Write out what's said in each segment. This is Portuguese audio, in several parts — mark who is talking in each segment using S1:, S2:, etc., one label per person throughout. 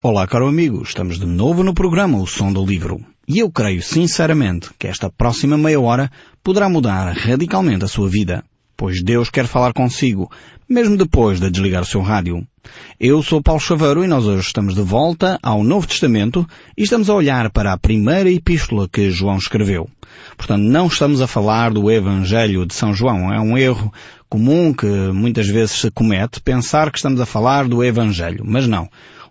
S1: Olá, caro amigo, estamos de novo no programa O Som do Livro. E eu creio sinceramente que esta próxima meia hora poderá mudar radicalmente a sua vida, pois Deus quer falar consigo, mesmo depois de desligar o seu rádio. Eu sou Paulo Chaveiro e nós hoje estamos de volta ao Novo Testamento e estamos a olhar para a primeira epístola que João escreveu. Portanto, não estamos a falar do Evangelho de São João. É um erro comum que muitas vezes se comete pensar que estamos a falar do Evangelho, mas não.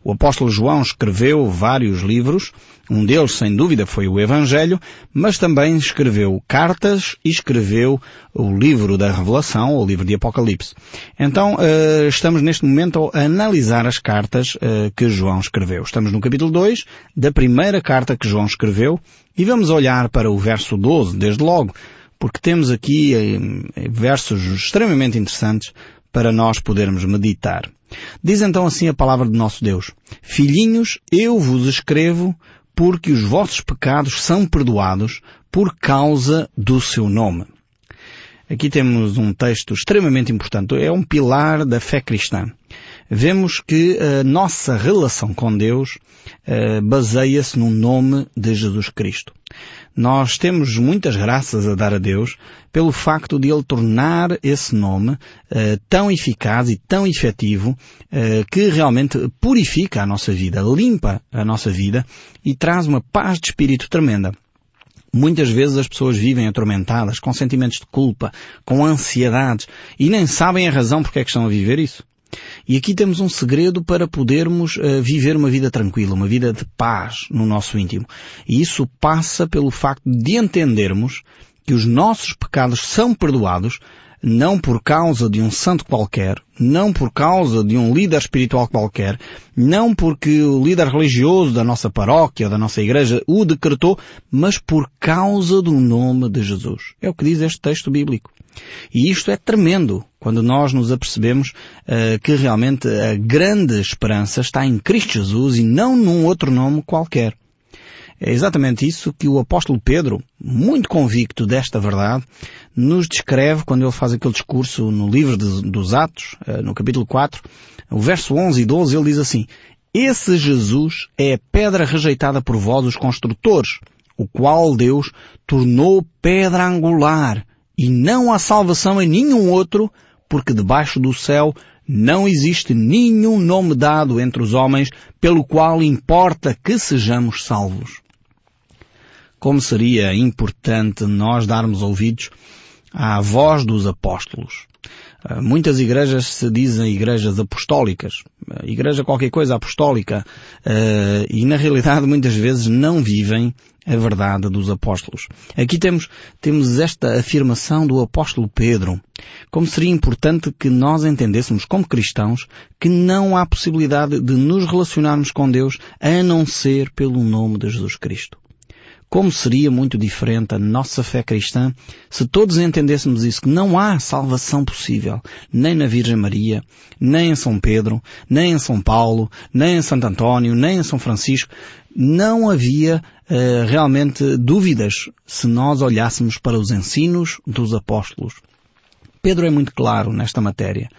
S1: O apóstolo João escreveu vários livros, um deles sem dúvida foi o Evangelho, mas também escreveu cartas e escreveu o livro da Revelação, o livro de Apocalipse. Então, eh, estamos neste momento a analisar as cartas eh, que João escreveu. Estamos no capítulo 2 da primeira carta que João escreveu e vamos olhar para o verso 12, desde logo, porque temos aqui eh, versos extremamente interessantes para nós podermos meditar. Diz então assim a palavra de nosso Deus. Filhinhos, eu vos escrevo porque os vossos pecados são perdoados por causa do seu nome. Aqui temos um texto extremamente importante. É um pilar da fé cristã. Vemos que a nossa relação com Deus uh, baseia-se no nome de Jesus Cristo. Nós temos muitas graças a dar a Deus pelo facto de Ele tornar esse nome uh, tão eficaz e tão efetivo uh, que realmente purifica a nossa vida, limpa a nossa vida e traz uma paz de espírito tremenda. Muitas vezes as pessoas vivem atormentadas, com sentimentos de culpa, com ansiedades, e nem sabem a razão porque é que estão a viver isso. E aqui temos um segredo para podermos uh, viver uma vida tranquila, uma vida de paz no nosso íntimo. E isso passa pelo facto de entendermos que os nossos pecados são perdoados não por causa de um santo qualquer, não por causa de um líder espiritual qualquer, não porque o líder religioso da nossa paróquia, da nossa igreja o decretou, mas por causa do nome de Jesus. É o que diz este texto bíblico. E isto é tremendo quando nós nos apercebemos uh, que realmente a grande esperança está em Cristo Jesus e não num outro nome qualquer. É exatamente isso que o apóstolo Pedro, muito convicto desta verdade, nos descreve quando ele faz aquele discurso no livro de, dos Atos, uh, no capítulo 4, o verso 11 e 12, ele diz assim, Esse Jesus é a pedra rejeitada por vós, os construtores, o qual Deus tornou pedra angular, e não há salvação em nenhum outro, porque debaixo do céu não existe nenhum nome dado entre os homens pelo qual importa que sejamos salvos. Como seria importante nós darmos ouvidos à voz dos apóstolos. Ah, muitas igrejas se dizem igrejas apostólicas, ah, igreja qualquer coisa apostólica, ah, e na realidade muitas vezes não vivem a verdade dos apóstolos. Aqui temos, temos esta afirmação do apóstolo Pedro. Como seria importante que nós entendêssemos como cristãos que não há possibilidade de nos relacionarmos com Deus a não ser pelo nome de Jesus Cristo. Como seria muito diferente a nossa fé cristã se todos entendêssemos isso, que não há salvação possível, nem na Virgem Maria, nem em São Pedro, nem em São Paulo, nem em Santo António, nem em São Francisco. Não havia uh, realmente dúvidas se nós olhássemos para os ensinos dos apóstolos. Pedro é muito claro nesta matéria.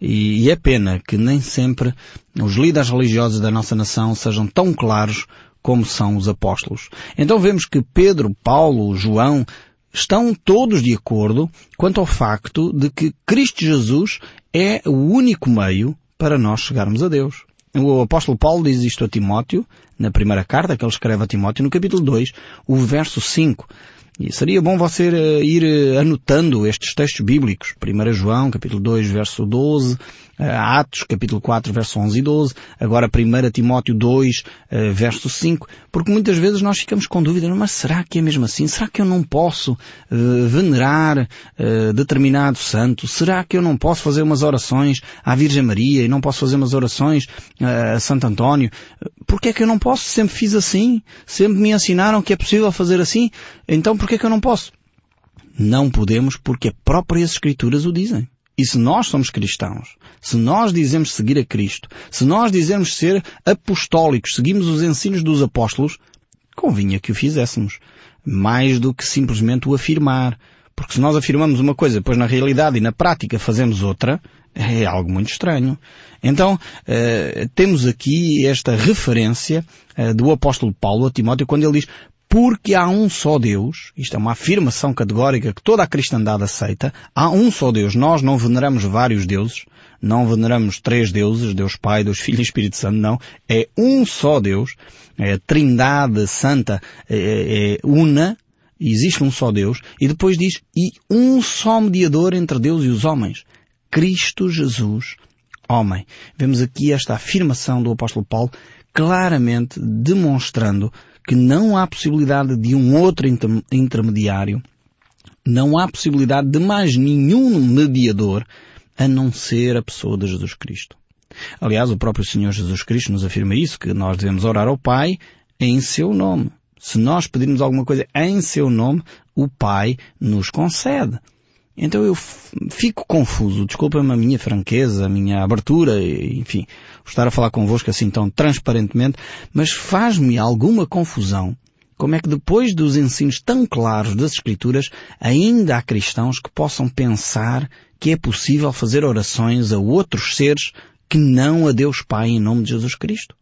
S1: E, é pena que nem sempre os líderes religiosos da nossa nação sejam tão claros como são os apóstolos. Então vemos que Pedro, Paulo, João estão todos de acordo quanto ao facto de que Cristo Jesus é o único meio para nós chegarmos a Deus. O apóstolo Paulo diz isto a Timóteo, na primeira carta que ele escreve a Timóteo, no capítulo 2, o verso 5. E seria bom você uh, ir uh, anotando estes textos bíblicos. 1 João, capítulo 2, verso 12, uh, Atos, capítulo 4, verso 11 e 12, agora 1 Timóteo 2, verso 5, porque muitas vezes nós ficamos com dúvida, mas será que é mesmo assim? Será que eu não posso venerar determinado santo? Será que eu não posso fazer umas orações à Virgem Maria e não posso fazer umas orações a Santo António? Porquê é que eu não posso? Sempre fiz assim. Sempre me ensinaram que é possível fazer assim. Então porquê é que eu não posso? Não podemos porque as próprias Escrituras o dizem. E se nós somos cristãos, se nós dizemos seguir a Cristo, se nós dizemos ser apostólicos, seguimos os ensinos dos apóstolos, convinha que o fizéssemos. Mais do que simplesmente o afirmar. Porque se nós afirmamos uma coisa, depois na realidade e na prática fazemos outra, É algo muito estranho. Então, uh, temos aqui esta referência uh, do apóstolo Paulo a Timóteo quando ele diz porque há um só Deus, isto é uma afirmação categórica que toda a cristandade aceita, há um só Deus. Nós não veneramos vários deuses, não veneramos três deuses, Deus Pai, Deus Filho e Espírito Santo, não. É um só Deus, é a trindade santa, é, é, é una, existe um só Deus, e depois diz, e um só mediador entre Deus e os homens, Cristo Jesus, homem. Vemos aqui esta afirmação do apóstolo Paulo claramente demonstrando que não há possibilidade de um outro inter intermediário, não há possibilidade de mais nenhum mediador a não ser a pessoa de Jesus Cristo. Aliás, o próprio Senhor Jesus Cristo nos afirma isso, que nós devemos orar ao Pai em seu nome. Se nós pedirmos alguma coisa em seu nome, o Pai nos concede. Então eu fico confuso, desculpa-me a minha franqueza, a minha abertura, enfim, estar a falar convosco assim tão transparentemente, mas faz-me alguma confusão como é que depois dos ensinos tão claros das Escrituras, ainda há cristãos que possam pensar que é possível fazer orações a outros seres que não a Deus Pai em nome de Jesus Cristo.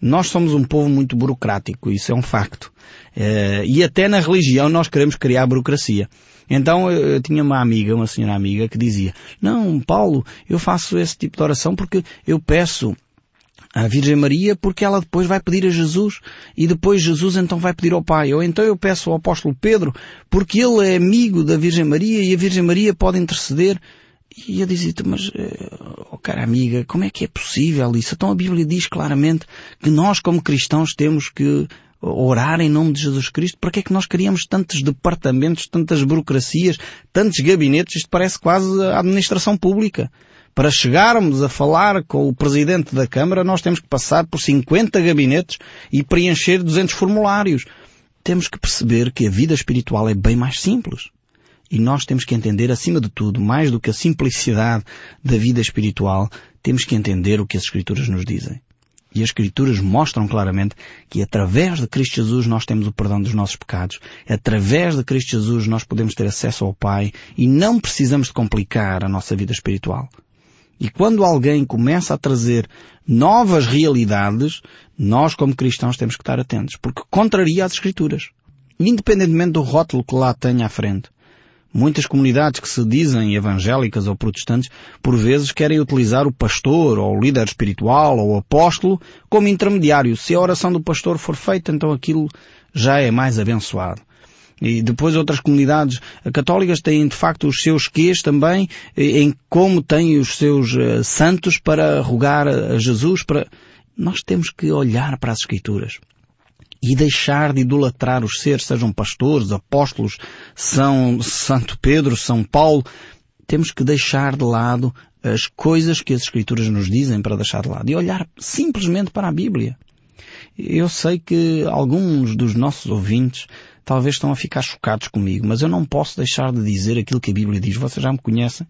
S1: Nós somos um povo muito burocrático, isso é um facto. Eh, e até na religião nós queremos criar burocracia. Então eu tinha uma amiga, uma senhora amiga, que dizia, não, Paulo, eu faço esse tipo de oração porque eu peço à Virgem Maria porque ela depois vai pedir a Jesus e depois Jesus então vai pedir ao Pai. Ou então eu peço ao apóstolo Pedro porque ele é amigo da Virgem Maria e a Virgem Maria pode interceder. E eu dizia-te, mas, eh, oh, cara amiga, como é que é possível isso? Então a Bíblia diz claramente que nós como cristãos temos que orar em nome de Jesus Cristo. Para que é que nós criamos tantos departamentos, tantas burocracias, tantos gabinetes? Isto parece quase a administração pública. Para chegarmos a falar com o Presidente da Câmara, nós temos que passar por 50 gabinetes e preencher 200 formulários. Temos que perceber que a vida espiritual é bem mais simples. E nós temos que entender, acima de tudo, mais do que a simplicidade da vida espiritual, temos que entender o que as Escrituras nos dizem. E as Escrituras mostram claramente que através de Cristo Jesus nós temos o perdão dos nossos pecados. Através de Cristo Jesus nós podemos ter acesso ao Pai e não precisamos de complicar a nossa vida espiritual. E quando alguém começa a trazer novas realidades, nós como cristãos temos que estar atentos, porque contraria as Escrituras. Independentemente do rótulo que lá tenha à frente. Muitas comunidades que se dizem evangélicas ou protestantes, por vezes querem utilizar o pastor, ou o líder espiritual, ou o apóstolo, como intermediário. Se a oração do pastor for feita, então aquilo já é mais abençoado. E depois outras comunidades católicas têm de facto os seus quês também, em como têm os seus uh, santos para rogar a Jesus, para... Nós temos que olhar para as Escrituras e deixar de idolatrar os seres, sejam pastores, apóstolos, São Santo Pedro, São Paulo. Temos que deixar de lado as coisas que as Escrituras nos dizem para deixar de lado e olhar simplesmente para a Bíblia. Eu sei que alguns dos nossos ouvintes talvez estão a ficar chocados comigo, mas eu não posso deixar de dizer aquilo que a Bíblia diz. Vocês já me conhecem,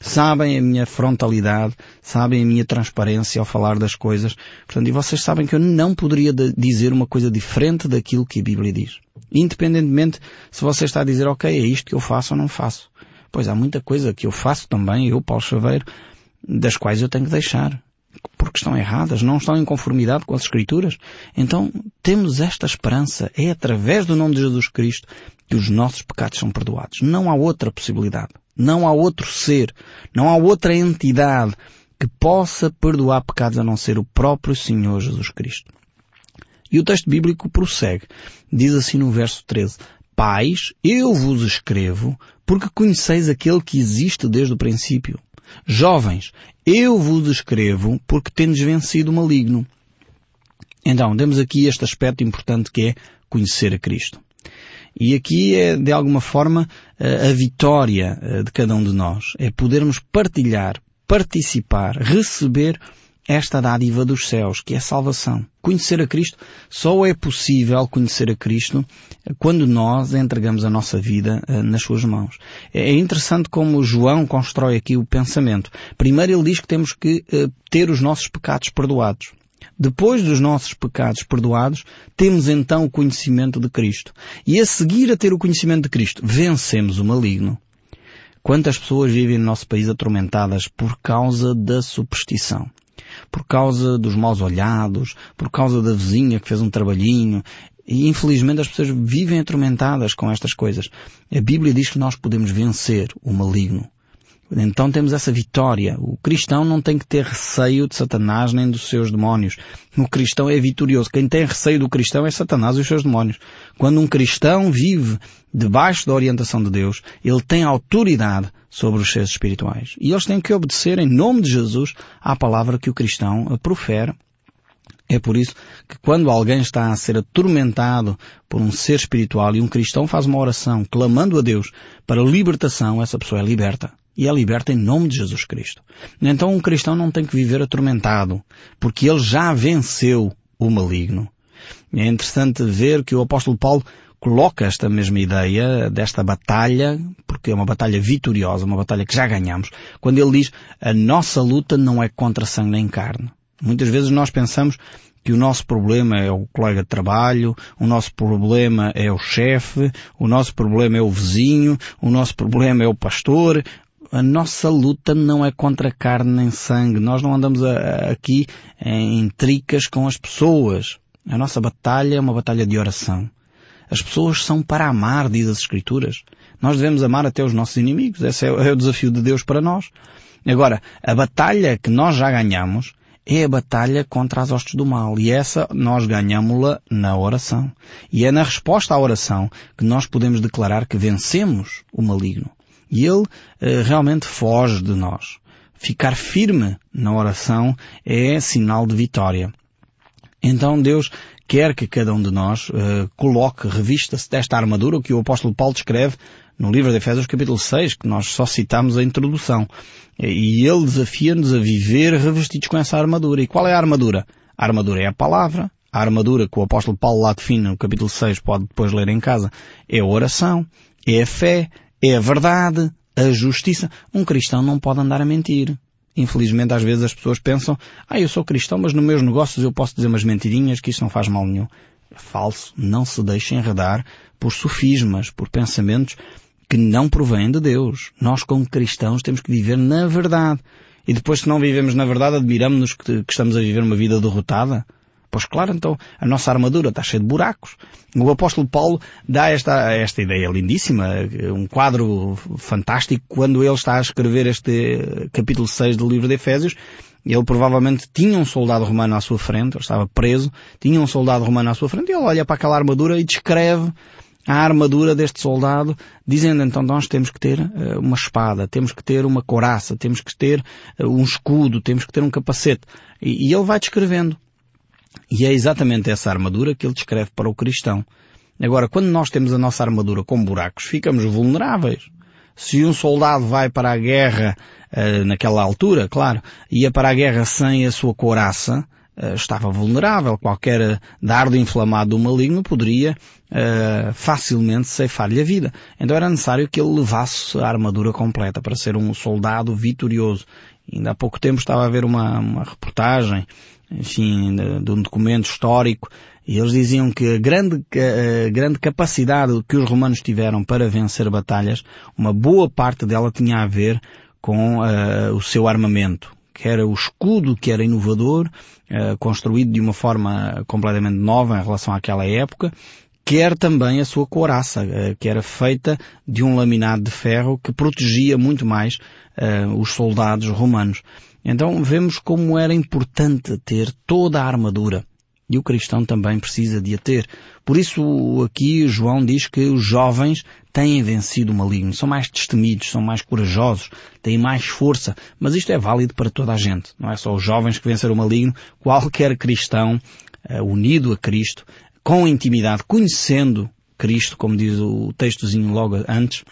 S1: sabem a minha frontalidade, sabem a minha transparência ao falar das coisas. Portanto, e vocês sabem que eu não poderia dizer uma coisa diferente daquilo que a Bíblia diz. Independentemente se você está a dizer, ok, é isto que eu faço ou não faço. Pois há muita coisa que eu faço também, eu, Paulo Chaveiro, das quais eu tenho que deixar porque estão erradas, não estão em conformidade com as Escrituras. Então temos esta esperança. É através do nome de Jesus Cristo que os nossos pecados são perdoados. Não há outra possibilidade. Não há outro ser. Não há outra entidade que possa perdoar pecados a não ser o próprio Senhor Jesus Cristo. E o texto bíblico prossegue. Diz assim no verso 13. Pais, eu vos escrevo porque conheceis aquele que existe desde o princípio. Jovens, eu vos escrevo porque tendes vencido o maligno. Então, temos aqui este aspecto importante que é conhecer a Cristo. E aqui é, de alguma forma, a vitória eh, de cada um de nós. É podermos partilhar, participar, receber esta dádiva dos céus, que é a salvação. Conhecer a Cristo só é possível conhecer a Cristo quando nós entregamos a nossa vida uh, nas suas mãos. É interessante como João constrói aqui o pensamento. Primeiro ele diz que temos que uh, ter os nossos pecados perdoados. Depois dos nossos pecados perdoados, temos então o conhecimento de Cristo. E a seguir a ter o conhecimento de Cristo, vencemos o maligno. Quantas pessoas vivem no nosso país atormentadas por causa da superstição? Por causa dos maus olhados, por causa da vizinha que fez um trabalhinho, e infelizmente as pessoas vivem atormentadas com estas coisas. A Bíblia diz que nós podemos vencer o maligno. Então temos essa vitória. O cristão não tem que ter receio de Satanás nem dos seus demónios. O cristão é vitorioso. Quem tem receio do cristão é Satanás e os seus demónios. Quando um cristão vive debaixo da orientação de Deus, ele tem autoridade sobre os seres espirituais. E eles têm que obedecer em nome de Jesus à palavra que o cristão profere é por isso que quando alguém está a ser atormentado por um ser espiritual e um cristão faz uma oração clamando a Deus para libertação, essa pessoa é liberta e é liberta em nome de Jesus Cristo. Então um cristão não tem que viver atormentado, porque ele já venceu o maligno. É interessante ver que o apóstolo Paulo coloca esta mesma ideia desta batalha, porque é uma batalha vitoriosa, uma batalha que já ganhamos, quando ele diz a nossa luta não é contra sangue nem carne. Muitas vezes nós pensamos que o nosso problema é o colega de trabalho, o nosso problema é o chefe, o nosso problema é o vizinho, o nosso problema é o pastor, a nossa luta não é contra carne nem sangue. Nós não andamos a, a, aqui em tricas com as pessoas. A nossa batalha é uma batalha de oração. As pessoas são para amar, diz as Escrituras. Nós devemos amar até os nossos inimigos. Esse é, é o desafio de Deus para nós. Agora, a batalha que nós já ganhamos é a batalha contra as hostes do mal. E essa nós ganhamos-la na oração. E é na resposta à oração que nós podemos declarar que vencemos o maligno e ele uh, realmente foge de nós. Ficar firme na oração é sinal de vitória. Então Deus quer que cada um de nós uh, coloque, revista-se desta armadura que o apóstolo Paulo descreve no livro de Efésios capítulo 6, que nós só citamos a introdução. E ele desafia-nos a viver revestidos com essa armadura. E qual é a armadura? A armadura é a palavra. A armadura que o apóstolo Paulo lá define no capítulo 6, pode depois ler em casa, é a oração, é a fé, é a verdade, a justiça. Um cristão não pode andar a mentir. Infelizmente, às vezes as pessoas pensam, ah, eu sou cristão, mas nos meus negócios eu posso dizer umas mentirinhas que isso não faz mal nenhum. Falso. Não se deixe enredar por sofismas, por pensamentos que não provêm de Deus. Nós, como cristãos, temos que viver na verdade. E depois, se não vivemos na verdade, admiramos-nos que, que estamos a viver uma vida derrotada. Pois claro, então a nossa armadura está cheia de buracos. O apóstolo Paulo dá esta, esta ideia lindíssima, um quadro fantástico, quando ele está a escrever este capítulo 6 do livro de Efésios. Ele provavelmente tinha um soldado romano à sua frente, ele estava preso, tinha um soldado romano à sua frente, e ele olha para aquela armadura e descreve a armadura deste soldado, dizendo então nós temos que ter uh, uma espada, temos que ter uma coraça, temos que ter uh, um escudo, temos que ter um capacete. E ele vai descrevendo. E é exatamente essa armadura que ele descreve para o cristão. Agora, quando nós temos a nossa armadura com buracos, ficamos vulneráveis. Se um soldado vai para a guerra uh, naquela altura, claro, ia para a guerra sem a sua couraça, uh, estava vulnerável. Qualquer dardo inflamado do maligno poderia uh, facilmente ceifar-lhe a vida. Então era necessário que ele levasse a armadura completa para ser um soldado vitorioso. Ainda há pouco tempo estava a ver uma, uma reportagem enfim, de, de, um documento histórico, e eles diziam que a grande, a grande capacidade que os romanos tiveram para vencer batalhas, uma boa parte dela tinha a ver com uh, o seu armamento, que era o escudo que era inovador, uh, construído de uma forma completamente nova em relação àquela época, quer também a sua couraça, que era feita de um laminado de ferro que protegia muito mais os soldados romanos. Então vemos como era importante ter toda a armadura. E o cristão também precisa de a ter. Por isso aqui João diz que os jovens têm vencido o maligno, são mais destemidos, são mais corajosos, têm mais força. Mas isto é válido para toda a gente. Não é só os jovens que venceram o maligno. Qualquer cristão uh, unido a Cristo, com intimidade, conhecendo Cristo, como diz o textozinho logo antes,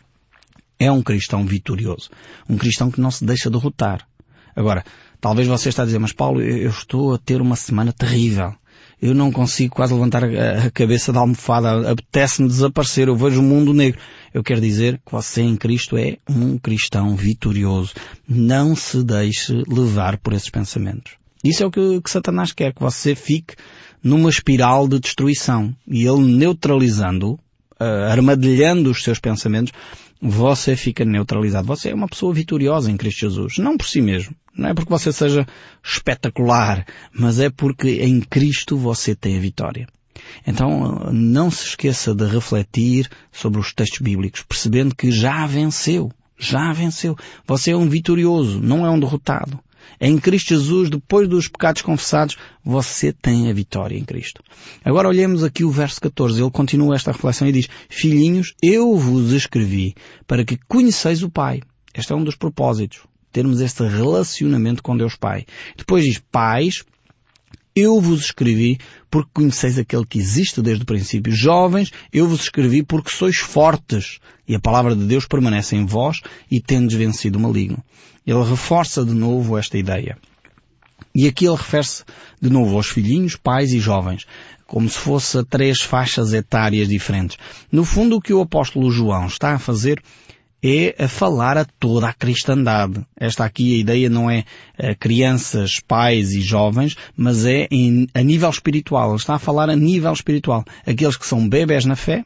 S1: é um cristão vitorioso. Um cristão que não se deixa derrotar. Agora, talvez você está a dizer, mas Paulo, eu estou a ter uma semana terrível. Eu não consigo quase levantar a cabeça da almofada. Apetece-me desaparecer. Eu vejo o mundo negro. Eu quero dizer que você em Cristo é um cristão vitorioso. Não se deixe levar por esses pensamentos. Isso é o que, que Satanás quer, que você fique numa espiral de destruição. E ele neutralizando, uh, armadilhando os seus pensamentos, você fica neutralizado. Você é uma pessoa vitoriosa em Cristo Jesus. Não por si mesmo. Não é porque você seja espetacular, mas é porque em Cristo você tem a vitória. Então não se esqueça de refletir sobre os textos bíblicos, percebendo que já venceu. Já venceu. Você é um vitorioso, não é um derrotado. Em Cristo Jesus, depois dos pecados confessados, você tem a vitória em Cristo. Agora olhemos aqui o verso 14. Ele continua esta reflexão e diz, Filhinhos, eu vos escrevi para que conheceis o Pai. Este é um dos propósitos. Termos este relacionamento com Deus Pai. Depois diz, Pais, eu vos escrevi porque conheceis aquele que existe desde o princípio. Jovens, eu vos escrevi porque sois fortes e a palavra de Deus permanece em vós e tendes vencido o maligno. Ele reforça de novo esta ideia. E aqui ele refere-se de novo aos filhinhos, pais e jovens, como se fosse três faixas etárias diferentes. No fundo, o que o apóstolo João está a fazer é a falar a toda a cristandade. Esta aqui a ideia não é a crianças, pais e jovens, mas é em, a nível espiritual. Ele está a falar a nível espiritual. Aqueles que são bebés na fé,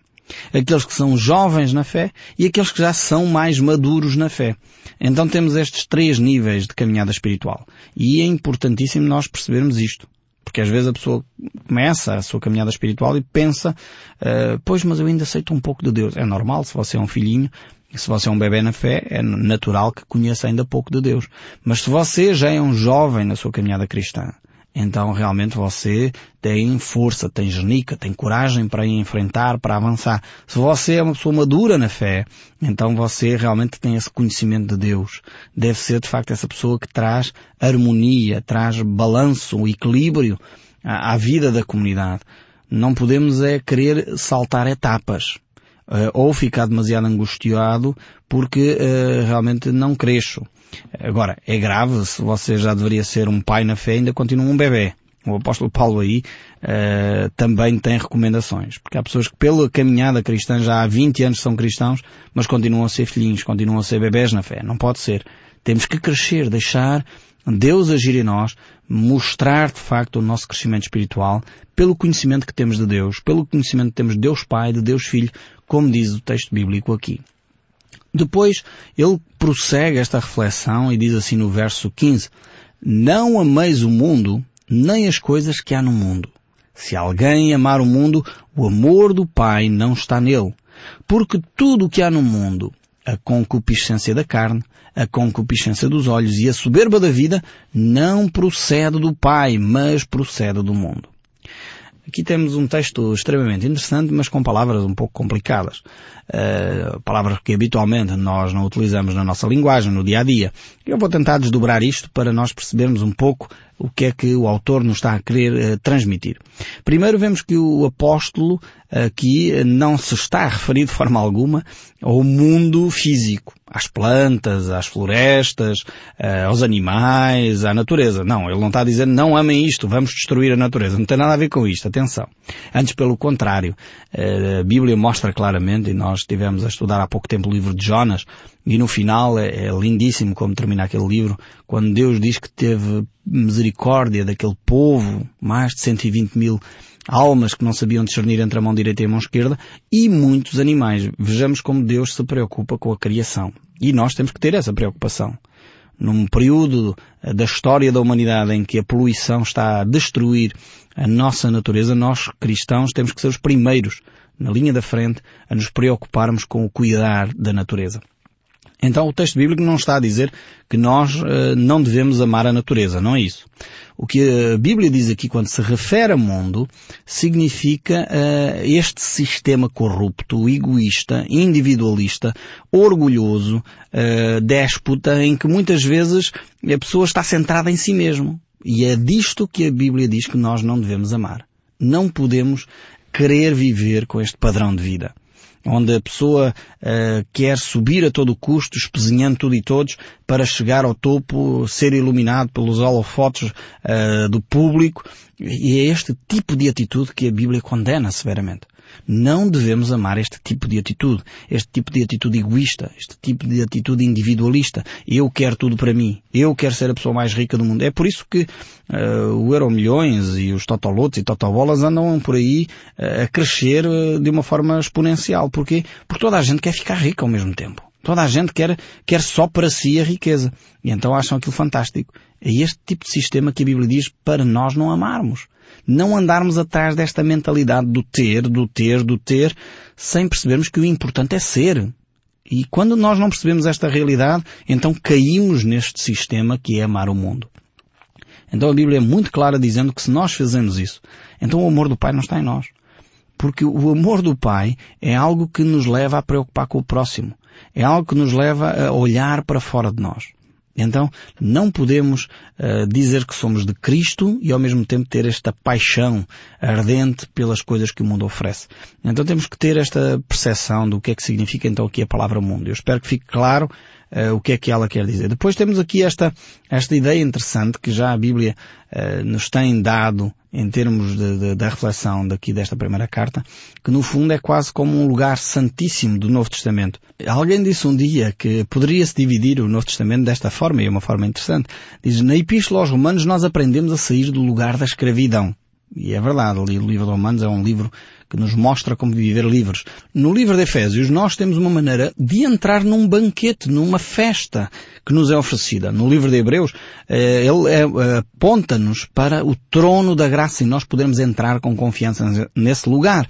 S1: aqueles que são jovens na fé e aqueles que já são mais maduros na fé. Então temos estes três níveis de caminhada espiritual. E é importantíssimo nós percebermos isto. Porque às vezes a pessoa começa a sua caminhada espiritual e pensa, uh, pois mas eu ainda aceito um pouco de Deus. É normal, se você é um filhinho, se você é um bebê na fé, é natural que conheça ainda pouco de Deus. Mas se você já é um jovem na sua caminhada cristã, então realmente você tem força, tem genica, tem coragem para enfrentar, para avançar. Se você é uma pessoa madura na fé, então você realmente tem esse conhecimento de Deus. Deve ser de facto essa pessoa que traz harmonia, traz balanço, equilíbrio à, à vida da comunidade. Não podemos é querer saltar etapas ou ficar demasiado angustiado porque uh, realmente não cresço. Agora, é grave se você já deveria ser um pai na fé e ainda continua um bebê. O apóstolo Paulo aí uh, também tem recomendações, porque há pessoas que pela caminhada cristã já há 20 anos são cristãos, mas continuam a ser filhinhos, continuam a ser bebés na fé. Não pode ser. Temos que crescer, deixar Deus agir em nós, mostrar de facto o nosso crescimento espiritual pelo conhecimento que temos de Deus, pelo conhecimento que temos de Deus Pai, de Deus Filho, como diz o texto bíblico aqui. Depois, ele prossegue esta reflexão e diz assim no verso 15, Não ameis o mundo, nem as coisas que há no mundo. Se alguém amar o mundo, o amor do Pai não está nele. Porque tudo o que há no mundo, a concupiscência da carne, a concupiscência dos olhos e a soberba da vida, não procede do Pai, mas procede do mundo. Aqui temos um texto extremamente interessante, mas com palavras um pouco complicadas. Uh, palavras que habitualmente nós não utilizamos na nossa linguagem, no dia a dia. Eu vou tentar desdobrar isto para nós percebermos um pouco o que é que o autor nos está a querer uh, transmitir. Primeiro vemos que o apóstolo aqui não se está a referir de forma alguma ao mundo físico, às plantas, às florestas, uh, aos animais, à natureza. Não, ele não está dizer não amem isto, vamos destruir a natureza. Não tem nada a ver com isto, atenção. Antes pelo contrário, a Bíblia mostra claramente, e nós estivemos a estudar há pouco tempo o livro de Jonas, e no final é, é lindíssimo como termina aquele livro, quando Deus diz que teve misericórdia daquele povo, mais de 120 mil almas que não sabiam discernir entre a mão direita e a mão esquerda, e muitos animais. Vejamos como Deus se preocupa com a criação. E nós temos que ter essa preocupação. Num período da história da humanidade em que a poluição está a destruir a nossa natureza, nós cristãos temos que ser os primeiros na linha da frente a nos preocuparmos com o cuidar da natureza. Então o texto bíblico não está a dizer que nós uh, não devemos amar a natureza, não é isso. O que a Bíblia diz aqui quando se refere a mundo significa uh, este sistema corrupto, egoísta, individualista, orgulhoso, uh, déspota, em que muitas vezes a pessoa está centrada em si mesmo. E é disto que a Bíblia diz que nós não devemos amar. Não podemos querer viver com este padrão de vida onde a pessoa uh, quer subir a todo custo, espezinhando tudo e todos, para chegar ao topo, ser iluminado pelos holofotes uh, do público. E é este tipo de atitude que a Bíblia condena severamente. Não devemos amar este tipo de atitude, este tipo de atitude egoísta, este tipo de atitude individualista. Eu quero tudo para mim. Eu quero ser a pessoa mais rica do mundo. É por isso que uh, o Euro Milhões e os Totolotes e Totobolas andam por aí uh, a crescer uh, de uma forma exponencial. Porquê? Porque toda a gente quer ficar rica ao mesmo tempo. Toda a gente quer, quer só para si a riqueza. E então acham aquilo fantástico. É este tipo de sistema que a Bíblia diz para nós não amarmos. Não andarmos atrás desta mentalidade do ter, do ter, do ter, sem percebermos que o importante é ser. E quando nós não percebemos esta realidade, então caímos neste sistema que é amar o mundo. Então a Bíblia é muito clara dizendo que se nós fazemos isso, então o amor do Pai não está em nós. Porque o amor do Pai é algo que nos leva a preocupar com o próximo. É algo que nos leva a olhar para fora de nós. Então, não podemos uh, dizer que somos de Cristo e ao mesmo tempo ter esta paixão ardente pelas coisas que o mundo oferece. Então temos que ter esta percepção do que é que significa então aqui a palavra mundo. Eu espero que fique claro uh, o que é que ela quer dizer. Depois temos aqui esta, esta ideia interessante que já a Bíblia uh, nos tem dado em termos de, de, da reflexão daqui desta primeira carta, que no fundo é quase como um lugar santíssimo do Novo Testamento. Alguém disse um dia que poderia-se dividir o Novo Testamento desta forma, e é uma forma interessante. Diz, na Epístola aos Romanos nós aprendemos a sair do lugar da escravidão. E é verdade, o livro de Romanos é um livro que nos mostra como viver livres. No livro de Efésios nós temos uma maneira de entrar num banquete, numa festa que nos é oferecida. No livro de Hebreus eh, ele eh, aponta-nos para o trono da graça e nós podemos entrar com confiança nesse lugar.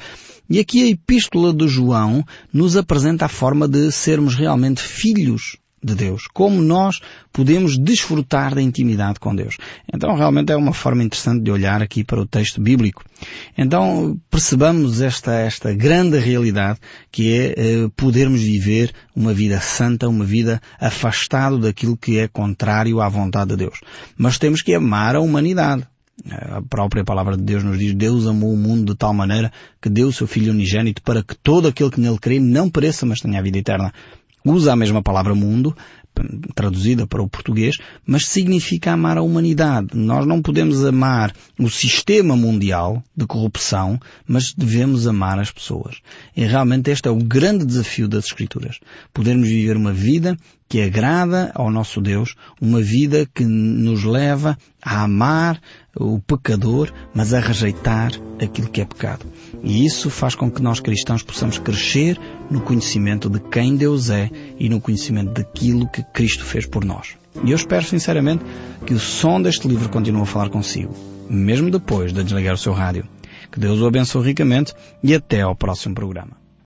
S1: E aqui a epístola de João nos apresenta a forma de sermos realmente filhos de Deus, como nós podemos desfrutar da intimidade com Deus. Então realmente é uma forma interessante de olhar aqui para o texto bíblico. Então percebamos esta, esta grande realidade que é eh, podermos viver uma vida santa, uma vida afastado daquilo que é contrário à vontade de Deus. Mas temos que amar a humanidade. A própria palavra de Deus nos diz, Deus amou o mundo de tal maneira que deu o seu Filho unigênito para que todo aquele que nele crê não pereça, mas tenha a vida eterna usa a mesma palavra mundo, traduzida para o português, mas significa amar a humanidade. Nós não podemos amar o sistema mundial de corrupção, mas devemos amar as pessoas. E realmente este é o grande desafio das Escrituras. Podermos viver uma vida que agrada ao nosso Deus, uma vida que nos leva a amar o pecador, mas a rejeitar aquilo que é pecado. E isso faz com que nós cristãos possamos crescer no conhecimento de quem Deus é e no conhecimento daquilo que Cristo fez por nós. E eu espero sinceramente que o som deste livro continue a falar consigo, mesmo depois de desligar o seu rádio. Que Deus o abençoe ricamente e até ao próximo programa.